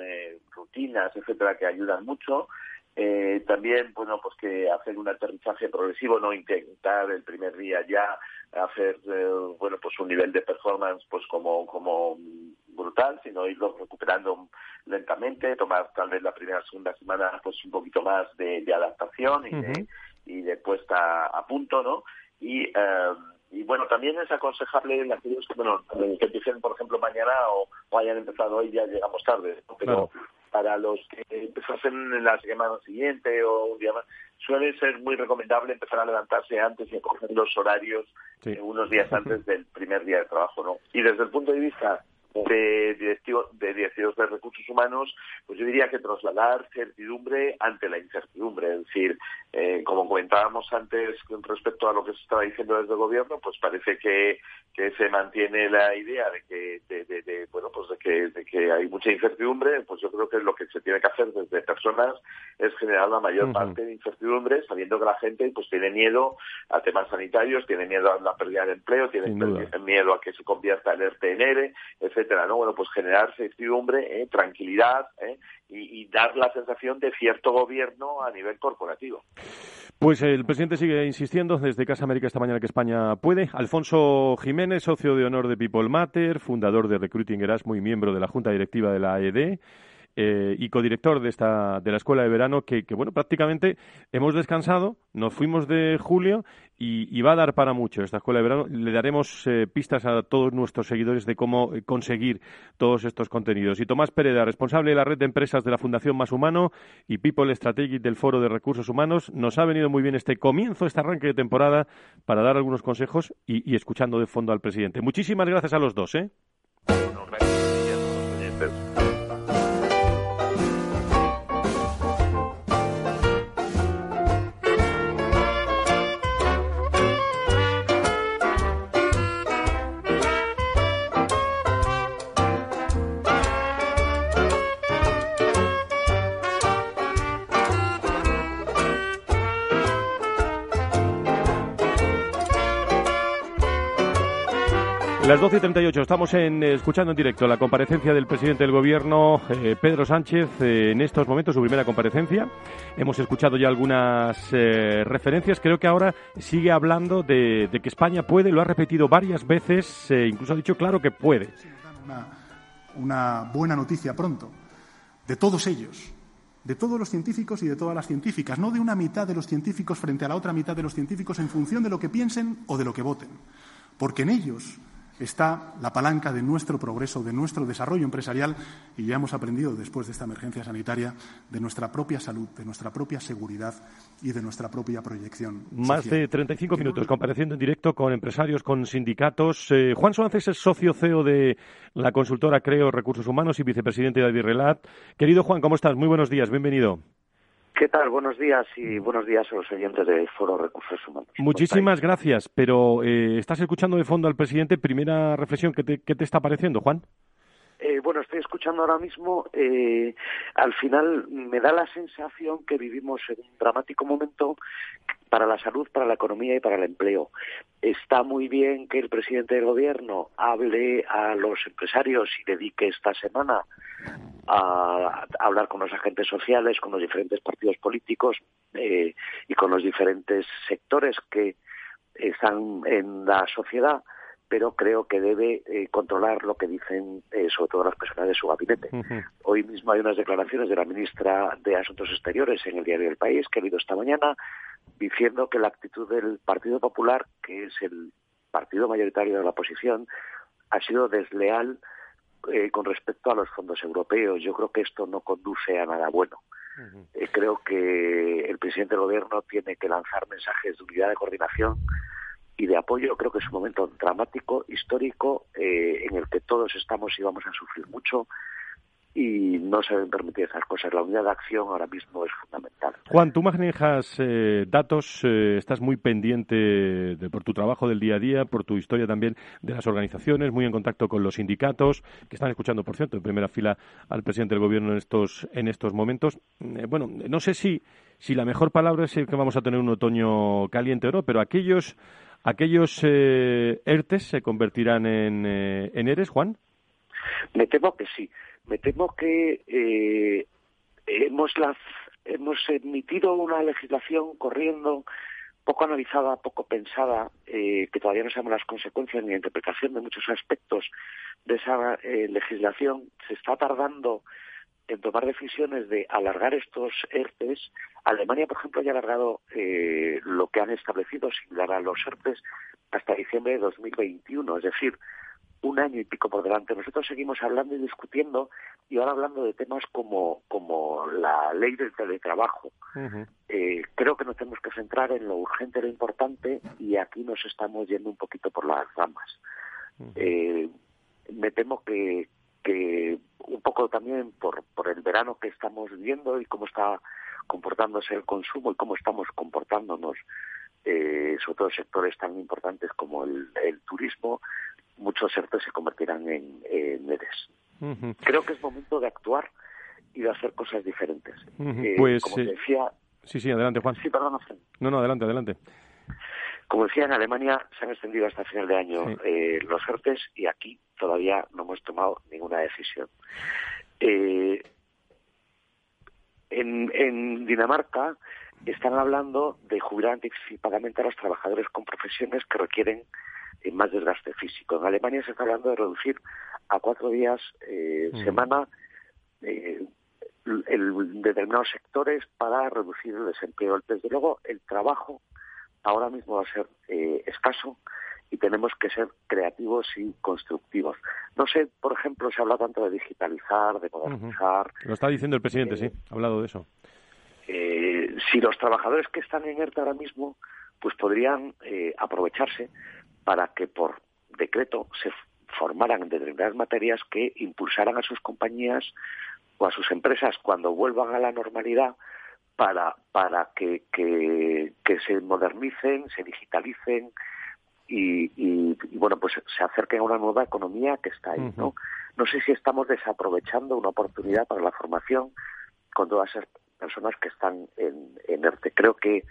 rutinas, etcétera, que ayudan mucho. Eh, también, bueno, pues que hacer un aterrizaje progresivo, no intentar el primer día ya hacer, eh, bueno, pues un nivel de performance pues como, como brutal, sino irlo recuperando lentamente, tomar tal vez la primera segunda semana pues un poquito más de, adaptación y, de, y de puesta a punto, ¿no? Y, eh, y bueno, también es aconsejable en aquellos que, bueno, que empiecen, por ejemplo, mañana o, hayan empezado hoy, ya llegamos tarde, pero para los que empezasen en la semana siguiente o un día más, suele ser muy recomendable empezar a levantarse antes y a coger los horarios unos días antes del primer día de trabajo, ¿no? Y desde el punto de vista de, directivo, de directivos de recursos humanos, pues yo diría que trasladar certidumbre ante la incertidumbre. Es decir, eh, como comentábamos antes respecto a lo que se estaba diciendo desde el gobierno, pues parece que, que se mantiene la idea de que, de, bueno, pues de que, de que hay mucha incertidumbre. Pues yo creo que lo que se tiene que hacer desde personas es generar la mayor parte de incertidumbre, sabiendo que la gente pues tiene miedo a temas sanitarios, tiene miedo a la pérdida de empleo, tiene miedo a que se convierta el ERTE etc ¿no? Bueno, pues generar certidumbre, ¿eh? tranquilidad ¿eh? y, dar la sensación de cierto gobierno a nivel corporativo. Pues el presidente sigue insistiendo desde Casa América esta mañana que España puede. Alfonso Jiménez, socio de honor de People Matter, fundador de Recruiting Erasmus y miembro de la Junta Directiva de la AED. Eh, y codirector de esta de la escuela de verano que, bueno prácticamente hemos descansado nos fuimos de julio y, va a dar para mucho esta escuela de verano. Le daremos eh, pistas a todos nuestros seguidores de cómo eh, conseguir todos estos contenidos. Y Tomás Pereda responsable de la red de empresas de la Fundación Más Humano y People Strategic del Foro de Recursos Humanos nos ha venido muy bien este comienzo este arranque de temporada para dar algunos consejos y, escuchando de fondo al presidente. Muchísimas gracias a los dos ¿eh? Las 12 y 38 estamos en, escuchando en directo la comparecencia del presidente del gobierno, eh, Pedro Sánchez, eh, en estos momentos, su primera comparecencia. Hemos escuchado ya algunas eh, referencias. Creo que ahora sigue hablando de, que España puede, lo ha repetido varias veces, incluso ha dicho claro que puede. Una, una buena noticia pronto, de todos ellos, de todos los científicos y de todas las científicas, no de una mitad de los científicos frente a la otra mitad de los científicos en función de lo que piensen o de lo que voten. Porque en ellos está la palanca de nuestro progreso, de nuestro desarrollo empresarial y ya hemos aprendido después de esta emergencia sanitaria de nuestra propia salud, de nuestra propia seguridad y de nuestra propia proyección. Más de 35 minutos compareciendo en directo con empresarios, con sindicatos. Eh, Juan Suárez es socio CEO de la consultora Creo Recursos Humanos y vicepresidente de Adirrelat. Querido Juan, ¿cómo estás? Muy buenos días, bienvenido. ¿Qué tal? Buenos días y buenos días a los oyentes del Foro Recursos Humanos. Muchísimas gracias, pero eh, estás escuchando de fondo al presidente. Primera reflexión, ¿qué te, qué te está pareciendo, Juan? Eh, bueno, estoy escuchando ahora mismo. Eh, al final me da la sensación que vivimos en un dramático momento para la salud, para la economía y para el empleo. Está muy bien que el presidente del gobierno hable a los empresarios y dedique esta semana a, hablar con los agentes sociales, con los diferentes partidos políticos eh, y con los diferentes sectores que están en la sociedad pero creo que debe eh, controlar lo que dicen eh, sobre todo las personas de su gabinete. Hoy mismo hay unas declaraciones de la ministra de Asuntos Exteriores en el diario El País, que ha habido esta mañana, diciendo que la actitud del Partido Popular, que es el partido mayoritario de la oposición, ha sido desleal eh, con respecto a los fondos europeos. Yo creo que esto no conduce a nada bueno. creo que el presidente del gobierno tiene que lanzar mensajes de unidad de coordinación y de apoyo. Creo que es un momento dramático, histórico, eh, en el que todos estamos y vamos a sufrir mucho y no se deben permitir esas cosas. La unidad de acción ahora mismo es fundamental. Juan, tú manejas eh, datos, eh, estás muy pendiente de, por tu trabajo del día a día, por tu historia también de las organizaciones, muy en contacto con los sindicatos, que están escuchando, por cierto, en primera fila al presidente del gobierno en estos, en estos momentos. bueno, no sé si, si la mejor palabra es que vamos a tener un otoño caliente o no, pero aquellos ¿Aquellos eh, ERTES se convertirán en, eh, en ERES, Juan? Me temo que sí. Me temo que eh, hemos, hemos emitido una legislación corriendo poco analizada, poco pensada, que todavía no sabemos las consecuencias ni la interpretación de muchos aspectos de esa legislación. Se está tardando en tomar decisiones de alargar estos ERTES. Alemania, por ejemplo, ya ha alargado eh, lo que han establecido similar a los ERTES hasta diciembre de 2021, es decir, un año y pico por delante. Nosotros seguimos hablando y discutiendo y ahora hablando de temas como, como la ley del teletrabajo. Eh, creo que nos tenemos que centrar en lo urgente, lo importante y aquí nos estamos yendo un poquito por las ramas. eh, me temo que, que un poco también por, por el verano que estamos viviendo y cómo está comportándose el consumo y cómo estamos comportándonos, eh, sobre todo sectores tan importantes como el, turismo, muchos sectores se convertirán en, en. Creo que es momento de actuar y de hacer cosas diferentes. Eh, pues, como eh, decía... Sí, sí, adelante, Juan. Sí, perdón. No, no, adelante, adelante. Como decía, en Alemania se han extendido hasta final de año eh, los ERTES y aquí todavía no hemos tomado ninguna decisión. Eh, en, Dinamarca están hablando de jubilar anticipadamente a los trabajadores con profesiones que requieren eh, más desgaste físico. En Alemania se está hablando de reducir a cuatro días eh, mm. semana el, determinados sectores para reducir el desempleo. Desde luego, el trabajo ahora mismo va a ser eh, escaso y tenemos que ser creativos y constructivos. No sé, por ejemplo, se habla tanto de digitalizar, de modernizar. Lo está diciendo el presidente, sí, ha hablado de eso. Eh, si los trabajadores que están en ERTE ahora mismo, pues podrían eh, aprovecharse para que por decreto se formaran determinadas materias que impulsaran a sus compañías o a sus empresas cuando vuelvan a la normalidad para, para que, que, se modernicen, se digitalicen y, y, bueno, pues se acerquen a una nueva economía que está ahí, ¿no? No sé si estamos desaprovechando una oportunidad para la formación con todas esas personas que están en, en ERTE. Creo que,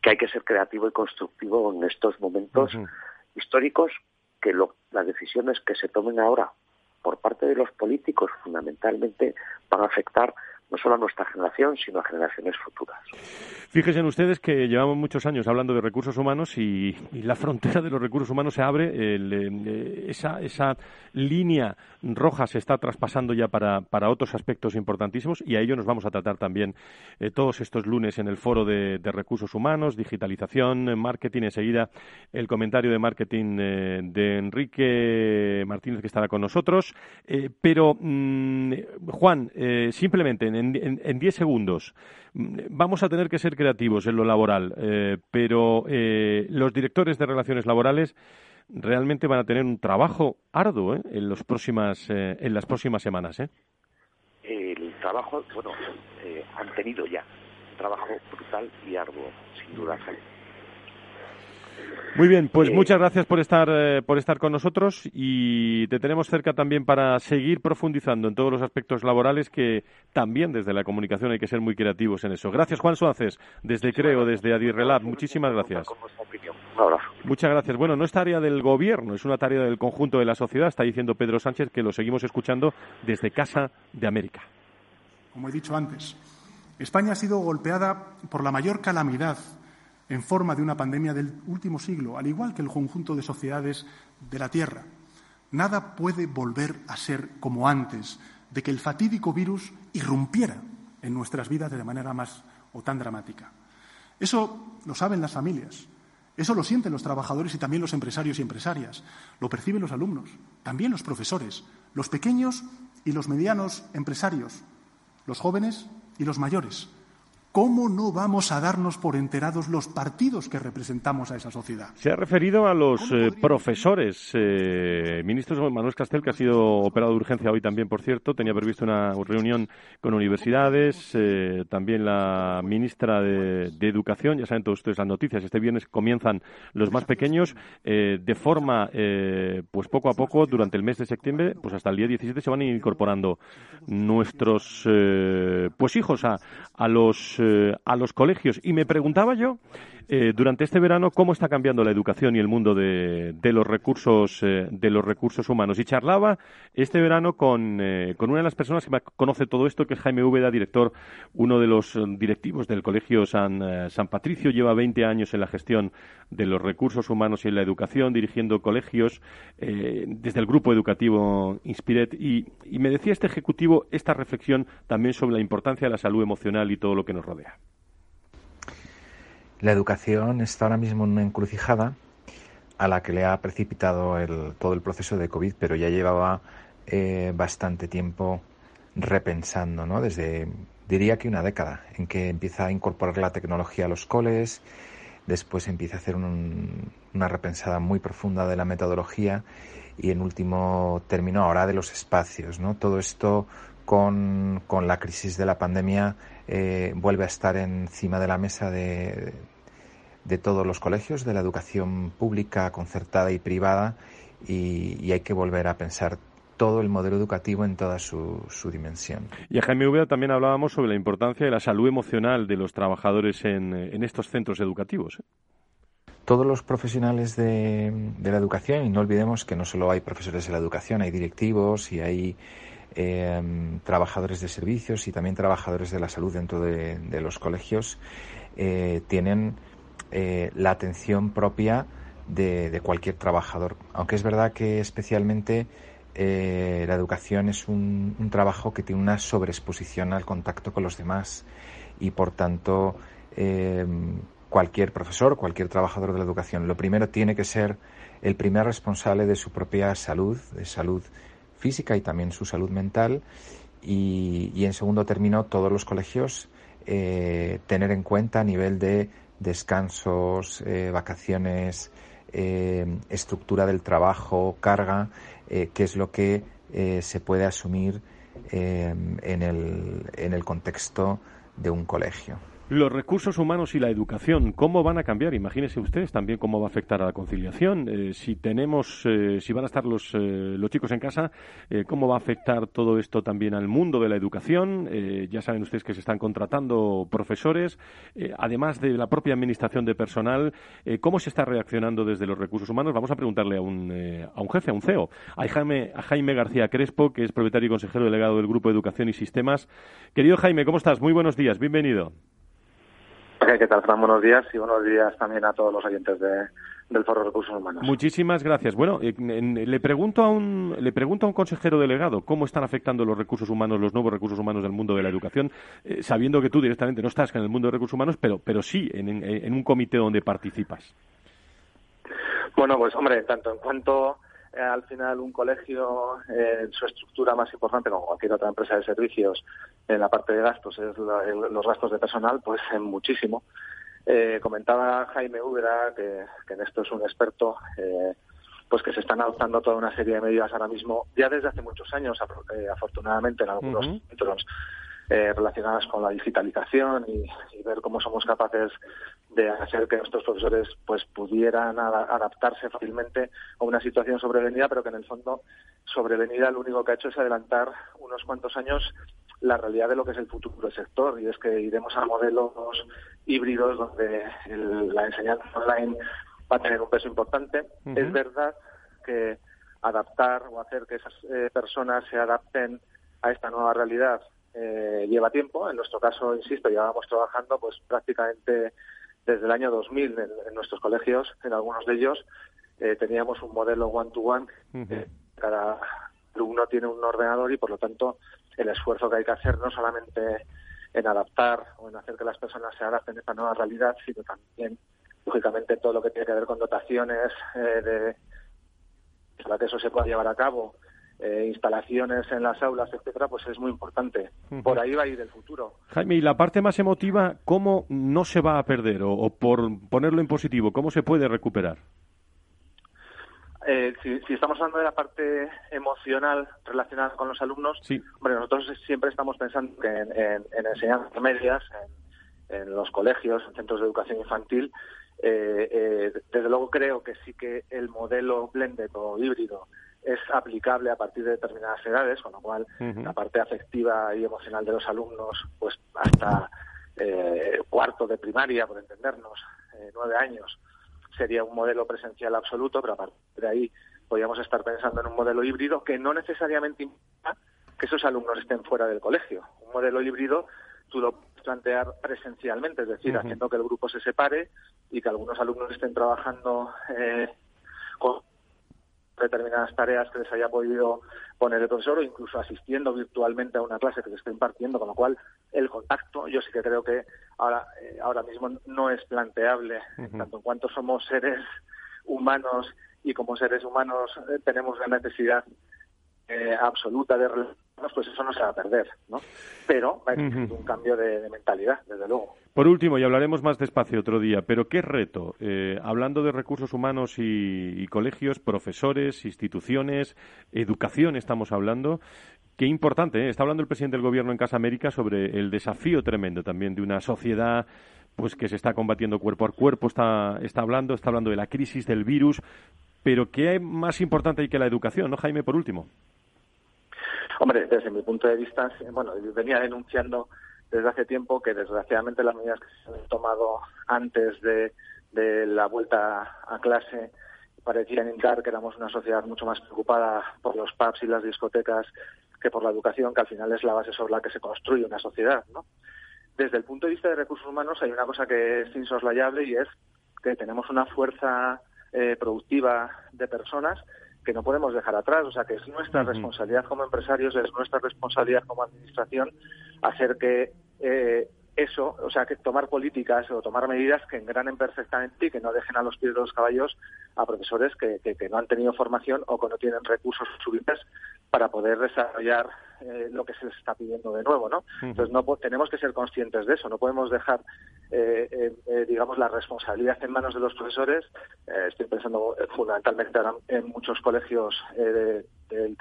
que hay que ser creativo y constructivo en estos momentos históricos, que lo, las decisiones que se tomen ahora por parte de los políticos fundamentalmente van a afectar no solo a nuestra generación, sino a generaciones futuras. Fíjense ustedes que llevamos muchos años hablando de recursos humanos y, la frontera de los recursos humanos se abre, eh, esa, esa línea roja se está traspasando ya para, para, otros aspectos importantísimos y a ello nos vamos a tratar también eh, todos estos lunes en el foro de, recursos humanos, digitalización, marketing. Enseguida el comentario de marketing eh, de Enrique Martínez que estará con nosotros. pero, mm, Juan, simplemente en en 10 segundos. Vamos a tener que ser creativos en lo laboral, eh, pero eh, los directores de relaciones laborales realmente van a tener un trabajo arduo eh, en, los próximas, en las próximas semanas. El trabajo, bueno, han tenido ya trabajo brutal y arduo, sin duda, muy bien, pues eh, muchas gracias por estar eh, por estar con nosotros y te tenemos cerca también para seguir profundizando en todos los aspectos laborales que también desde la comunicación hay que ser muy creativos en eso. Gracias Juan Suárez, desde Creo, desde Adirrelab, muchísimas gracias. Muchas gracias. Bueno, no es tarea del gobierno, es una tarea del conjunto de la sociedad, está diciendo Pedro Sánchez que lo seguimos escuchando desde Casa de América. Como he dicho antes, España ha sido golpeada por la mayor calamidad en forma de una pandemia del último siglo, al igual que el conjunto de sociedades de la Tierra. Nada puede volver a ser como antes de que el fatídico virus irrumpiera en nuestras vidas de manera más o tan dramática. Eso lo saben las familias, eso lo sienten los trabajadores y también los empresarios y empresarias, lo perciben los alumnos, también los profesores, los pequeños y los medianos empresarios, los jóvenes y los mayores. ¿Cómo no vamos a darnos por enterados los partidos que representamos a esa sociedad? Se ha referido a los eh, profesores. Eh, ministro Manuel Castel, que ha sido operado de urgencia hoy también, por cierto, tenía previsto una reunión con universidades. Eh, también la ministra de, Educación, ya saben todos ustedes las noticias. Este viernes comienzan los más pequeños. de forma, pues poco a poco, durante el mes de septiembre, pues hasta el día 17 se van incorporando nuestros pues hijos a, a los eh, a los colegios. Y me preguntaba yo, eh, durante este verano, cómo está cambiando la educación y el mundo de, los recursos eh, de los recursos humanos. Y charlaba este verano con, con, una de las personas que conoce todo esto, que es Jaime Úbeda, director, uno de los directivos del Colegio San, San Patricio. Lleva 20 años en la gestión de los recursos humanos y en la educación, dirigiendo colegios desde el grupo educativo Inspiret. Y, me decía este ejecutivo esta reflexión también sobre la importancia de la salud emocional y todo lo que nos la educación está ahora mismo en una encrucijada a la que le ha precipitado todo el proceso de COVID, pero ya llevaba eh, bastante tiempo repensando, ¿no? Desde, diría que una década, en que empieza a incorporar la tecnología a los coles, después empieza a hacer una repensada muy profunda de la metodología y en último término ahora de los espacios, ¿no? Todo esto con, con la crisis de la pandemia eh, vuelve a estar encima de la mesa de, de, todos los colegios, de la educación pública, concertada y privada, y, hay que volver a pensar todo el modelo educativo en toda su, su dimensión. Y a Jaime Úbeda también hablábamos sobre la importancia de la salud emocional de los trabajadores en, en estos centros educativos. ¿eh? Todos los profesionales de, de la educación, y no olvidemos que no solo hay profesores de la educación, hay directivos y hay Em, trabajadores de servicios y también trabajadores de la salud dentro de, los colegios eh, tienen eh, la atención propia de, cualquier trabajador. Aunque es verdad que especialmente eh, la educación es un, trabajo que tiene una sobreexposición al contacto con los demás y por tanto em, cualquier profesor, cualquier trabajador de la educación, lo primero tiene que ser el primer responsable de su propia salud, de salud física y también su salud mental. Y, en segundo término, todos los colegios eh, tener en cuenta a nivel de descansos, eh, vacaciones, eh, estructura del trabajo, carga, qué es lo que se puede asumir en el, en el contexto de un colegio. Los recursos humanos y la educación, ¿cómo van a cambiar? Imagínense ustedes también cómo va a afectar a la conciliación. Eh, si tenemos, eh, si van a estar los, eh, los chicos en casa, ¿cómo va a afectar todo esto también al mundo de la educación? ya saben ustedes que se están contratando profesores, además de la propia administración de personal. ¿Cómo se está reaccionando desde los recursos humanos? Vamos a preguntarle a un, a un jefe, a un CEO, a Jaime, a Jaime García Crespo, que es propietario y consejero delegado del Grupo Educación y Sistemas. Querido Jaime, ¿cómo estás? Muy buenos días, bienvenido. ¿Qué tal, Fran? Buenos días y buenos días también a todos los oyentes de, del Foro de Recursos Humanos. Muchísimas gracias. Bueno, eh, le pregunto a un le pregunto a un consejero delegado cómo están afectando los recursos humanos, los nuevos recursos humanos del mundo de la educación, eh, sabiendo que tú directamente no estás en el mundo de recursos humanos, pero pero sí en, en un comité donde participas. Bueno, pues hombre, tanto en cuanto eh, al final un colegio en eh, su estructura más importante, como cualquier otra empresa de servicios, en la parte de gastos es los gastos de personal, pues en muchísimo. Eh, comentaba Jaime Úbeda, que, en esto es un experto, pues que se están adoptando toda una serie de medidas ahora mismo, ya desde hace muchos años, afortunadamente en algunos centros, eh, relacionadas con la digitalización y, ver cómo somos capaces de hacer que nuestros profesores pues pudieran adaptarse fácilmente a una situación sobrevenida, pero que en el fondo sobrevenida lo único que ha hecho es adelantar unos cuantos años la realidad de lo que es el futuro del sector y es que iremos a modelos híbridos donde la enseñanza online va a tener un peso importante. Es verdad que adaptar o hacer que esas eh, personas se adapten a esta nueva realidad eh, lleva tiempo. En nuestro caso, insisto, llevábamos trabajando pues prácticamente desde el año 2000 en, nuestros colegios, en algunos de ellos eh, teníamos un modelo one-to-one. cada alumno tiene un ordenador y, por lo tanto, el esfuerzo que hay que hacer no solamente en adaptar o en hacer que las personas se adapten a esta nueva realidad, sino también, lógicamente, todo lo que tiene que ver con dotaciones eh, de para que eso se pueda llevar a cabo, eh, instalaciones en las aulas, etcétera, pues es muy importante. Por ahí va a ir el futuro. Jaime, y la parte más emotiva, ¿cómo no se va a perder? o por ponerlo en positivo, ¿cómo se puede recuperar? Eh, si, estamos hablando de la parte emocional relacionada con los alumnos, bueno, nosotros siempre estamos pensando que en, en, enseñanzas medias, en, los colegios, en centros de educación infantil, eh, eh, desde luego creo que sí que el modelo blended o híbrido es aplicable a partir de determinadas edades, con lo cual la parte afectiva y emocional de los alumnos, pues hasta cuarto de primaria, por entendernos, nueve años, sería un modelo presencial absoluto, pero a partir de ahí podríamos estar pensando en un modelo híbrido que no necesariamente implica que esos alumnos estén fuera del colegio. Un modelo híbrido tú lo puedes plantear presencialmente, es decir, haciendo que el grupo se separe y que algunos alumnos estén trabajando eh, con determinadas tareas que les haya podido poner el profesor o incluso asistiendo virtualmente a una clase que se está impartiendo, con lo cual el contacto yo sí que creo que ahora, eh, ahora mismo no es planteable, tanto en cuanto somos seres humanos y como seres humanos eh, tenemos la necesidad eh, absoluta de pues eso no se va a perder, ¿no? Pero va a existir un cambio de, mentalidad, desde luego. Por último, y hablaremos más despacio otro día, pero ¿qué reto? Eh, hablando de recursos humanos y, colegios, profesores, instituciones, educación estamos hablando, Qué importante, ¿eh? está hablando el presidente del gobierno en Casa América sobre el desafío tremendo también de una sociedad pues que se está combatiendo cuerpo a cuerpo, está, está hablando, está hablando de la crisis del virus, pero ¿qué más importante hay que la educación, no Jaime, por último? Hombre, desde mi punto de vista, bueno, venía denunciando desde hace tiempo que desgraciadamente las medidas que se han tomado antes de, la vuelta a clase parecían indicar que éramos una sociedad mucho más preocupada por los pubs y las discotecas que por la educación, que al final es la base sobre la que se construye una sociedad, ¿no? Desde el punto de vista de recursos humanos hay una cosa que es insoslayable y es que tenemos una fuerza eh, productiva de personas que no podemos dejar atrás. O sea, que es nuestra responsabilidad como empresarios, es nuestra responsabilidad como administración hacer que eh, eso, o sea, que tomar políticas o tomar medidas que engranen perfectamente y que no dejen a los pies de los caballos a profesores que, que, no han tenido formación o que no tienen recursos suficientes para poder desarrollar eh, lo que se les está pidiendo de nuevo, ¿no? Entonces no tenemos que ser conscientes de eso, no podemos dejar, eh, eh, digamos, la responsabilidad en manos de los profesores. estoy pensando fundamentalmente ahora en muchos colegios de,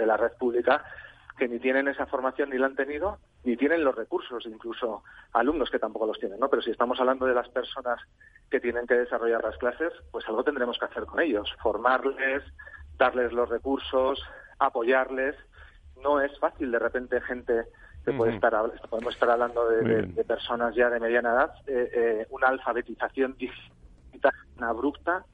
la red pública que ni tienen esa formación ni la han tenido, ni tienen los recursos, incluso alumnos que tampoco los tienen, ¿no? Pero si estamos hablando de las personas que tienen que desarrollar las clases, pues algo tendremos que hacer con ellos, formarles, darles los recursos, apoyarles. No es fácil. De repente gente que puede estar podemos estar hablando de, personas ya de mediana edad, eh, eh, una alfabetización digital abrupta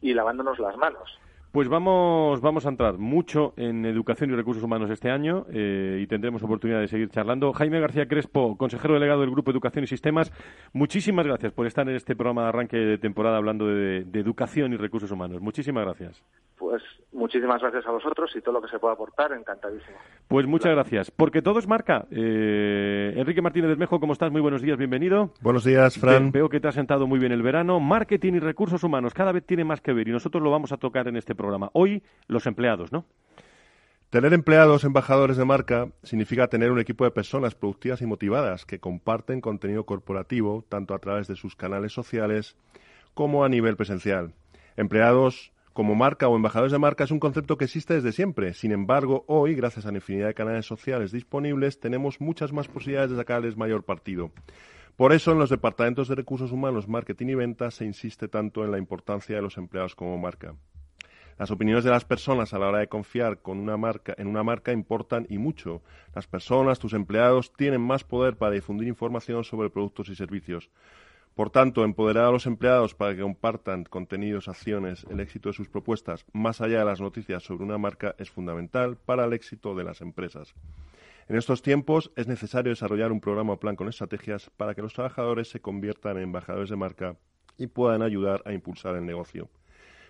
y lavándonos las manos. Pues vamos, vamos a entrar mucho en educación y recursos humanos este año eh, y tendremos oportunidad de seguir charlando. Jaime García Crespo, consejero delegado del Grupo Educación y Sistemas, muchísimas gracias por estar en este programa de arranque de temporada hablando de, educación y recursos humanos. Muchísimas gracias. Pues muchísimas gracias a vosotros y todo lo que se pueda aportar, encantadísimo. Pues muchas gracias. Porque todo es marca. Eh, Enrique Martínez Desmejo, ¿cómo estás? Muy buenos días, bienvenido. Buenos días, Fran. veo que te ha sentado muy bien el verano. Marketing y recursos humanos cada vez tiene más que ver y nosotros lo vamos a tocar en este programa programa. Hoy, los empleados, ¿no? Tener empleados embajadores de marca significa tener un equipo de personas productivas y motivadas que comparten contenido corporativo tanto a través de sus canales sociales como a nivel presencial. Empleados como marca o embajadores de marca es un concepto que existe desde siempre. Sin embargo, hoy, gracias a la infinidad de canales sociales disponibles, tenemos muchas más posibilidades de sacarles mayor partido. Por eso, en los departamentos de recursos humanos, marketing y ventas se insiste tanto en la importancia de los empleados como marca. Las opiniones de las personas a la hora de confiar con una marca, en una marca importan y mucho. Las personas, tus empleados, tienen más poder para difundir información sobre productos y servicios. Por tanto, empoderar a los empleados para que compartan contenidos, acciones, el éxito de sus propuestas, más allá de las noticias sobre una marca, es fundamental para el éxito de las empresas. En estos tiempos es necesario desarrollar un programa o plan con estrategias para que los trabajadores se conviertan en embajadores de marca y puedan ayudar a impulsar el negocio.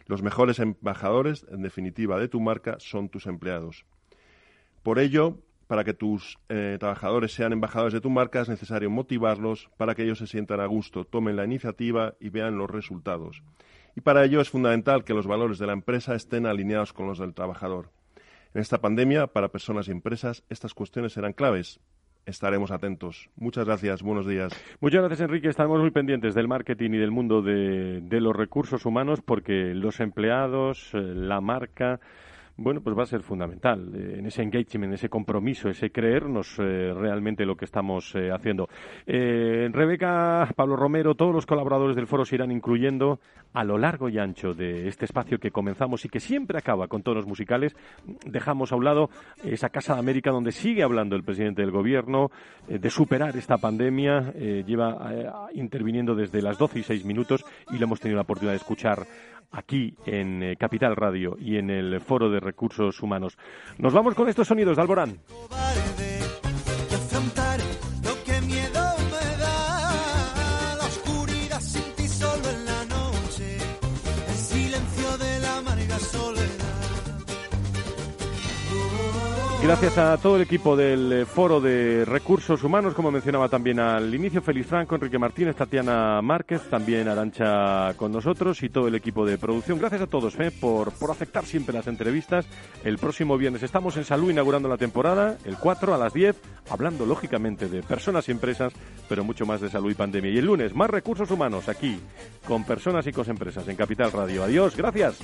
Los mejores embajadores, en definitiva, de tu marca son tus empleados. Por ello, para que tus eh, trabajadores sean embajadores de tu marca es necesario motivarlos para que ellos se sientan a gusto, tomen la iniciativa y vean los resultados. Y para ello es fundamental que los valores de la empresa estén alineados con los del trabajador. En esta pandemia, para personas y empresas, estas cuestiones serán claves. Estaremos atentos. Muchas gracias. Buenos días. Muchas gracias, Enrique. Estamos muy pendientes del marketing y del mundo de, de los recursos humanos porque los empleados, eh, la marca, bueno, pues va a ser fundamental eh, en ese engagement, en ese compromiso, ese creernos eh, realmente lo que estamos eh, haciendo. Rebeca, Pablo Romero, todos los colaboradores del foro se irán incluyendo a lo largo y ancho de este espacio que comenzamos y que siempre acaba con tonos musicales. Dejamos a un lado esa Casa de América donde sigue hablando el presidente del gobierno de superar esta pandemia. lleva interviniendo desde las 12 y 6 minutos y le hemos tenido la oportunidad de escuchar aquí en eh, Capital Radio y en el Foro de Recursos Humanos. Nos vamos con estos sonidos de Alborán. Gracias a todo el equipo del eh, Foro de Recursos Humanos, como mencionaba también al inicio, Félix Franco, Enrique Martínez, Tatiana Márquez, también Arancha con nosotros y todo el equipo de producción. Gracias a todos eh, por, por aceptar siempre las entrevistas. El próximo viernes estamos en Salud inaugurando la temporada, el 4 a las 10, hablando lógicamente de personas y empresas, pero mucho más de salud y pandemia. Y el lunes, más recursos humanos aquí, con personas y con empresas en Capital Radio. Adiós, gracias.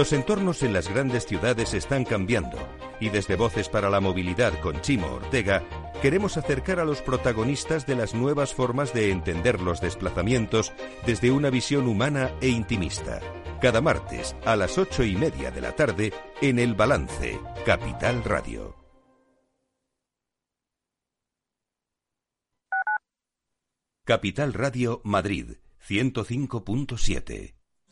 Los entornos en las grandes ciudades están cambiando y desde Voces para la Movilidad con Chimo Ortega queremos acercar a los protagonistas de las nuevas formas de entender los desplazamientos desde una visión humana e intimista. Cada martes a las ocho y media de la tarde en El Balance, Capital Radio. Capital Radio Madrid, 105.7.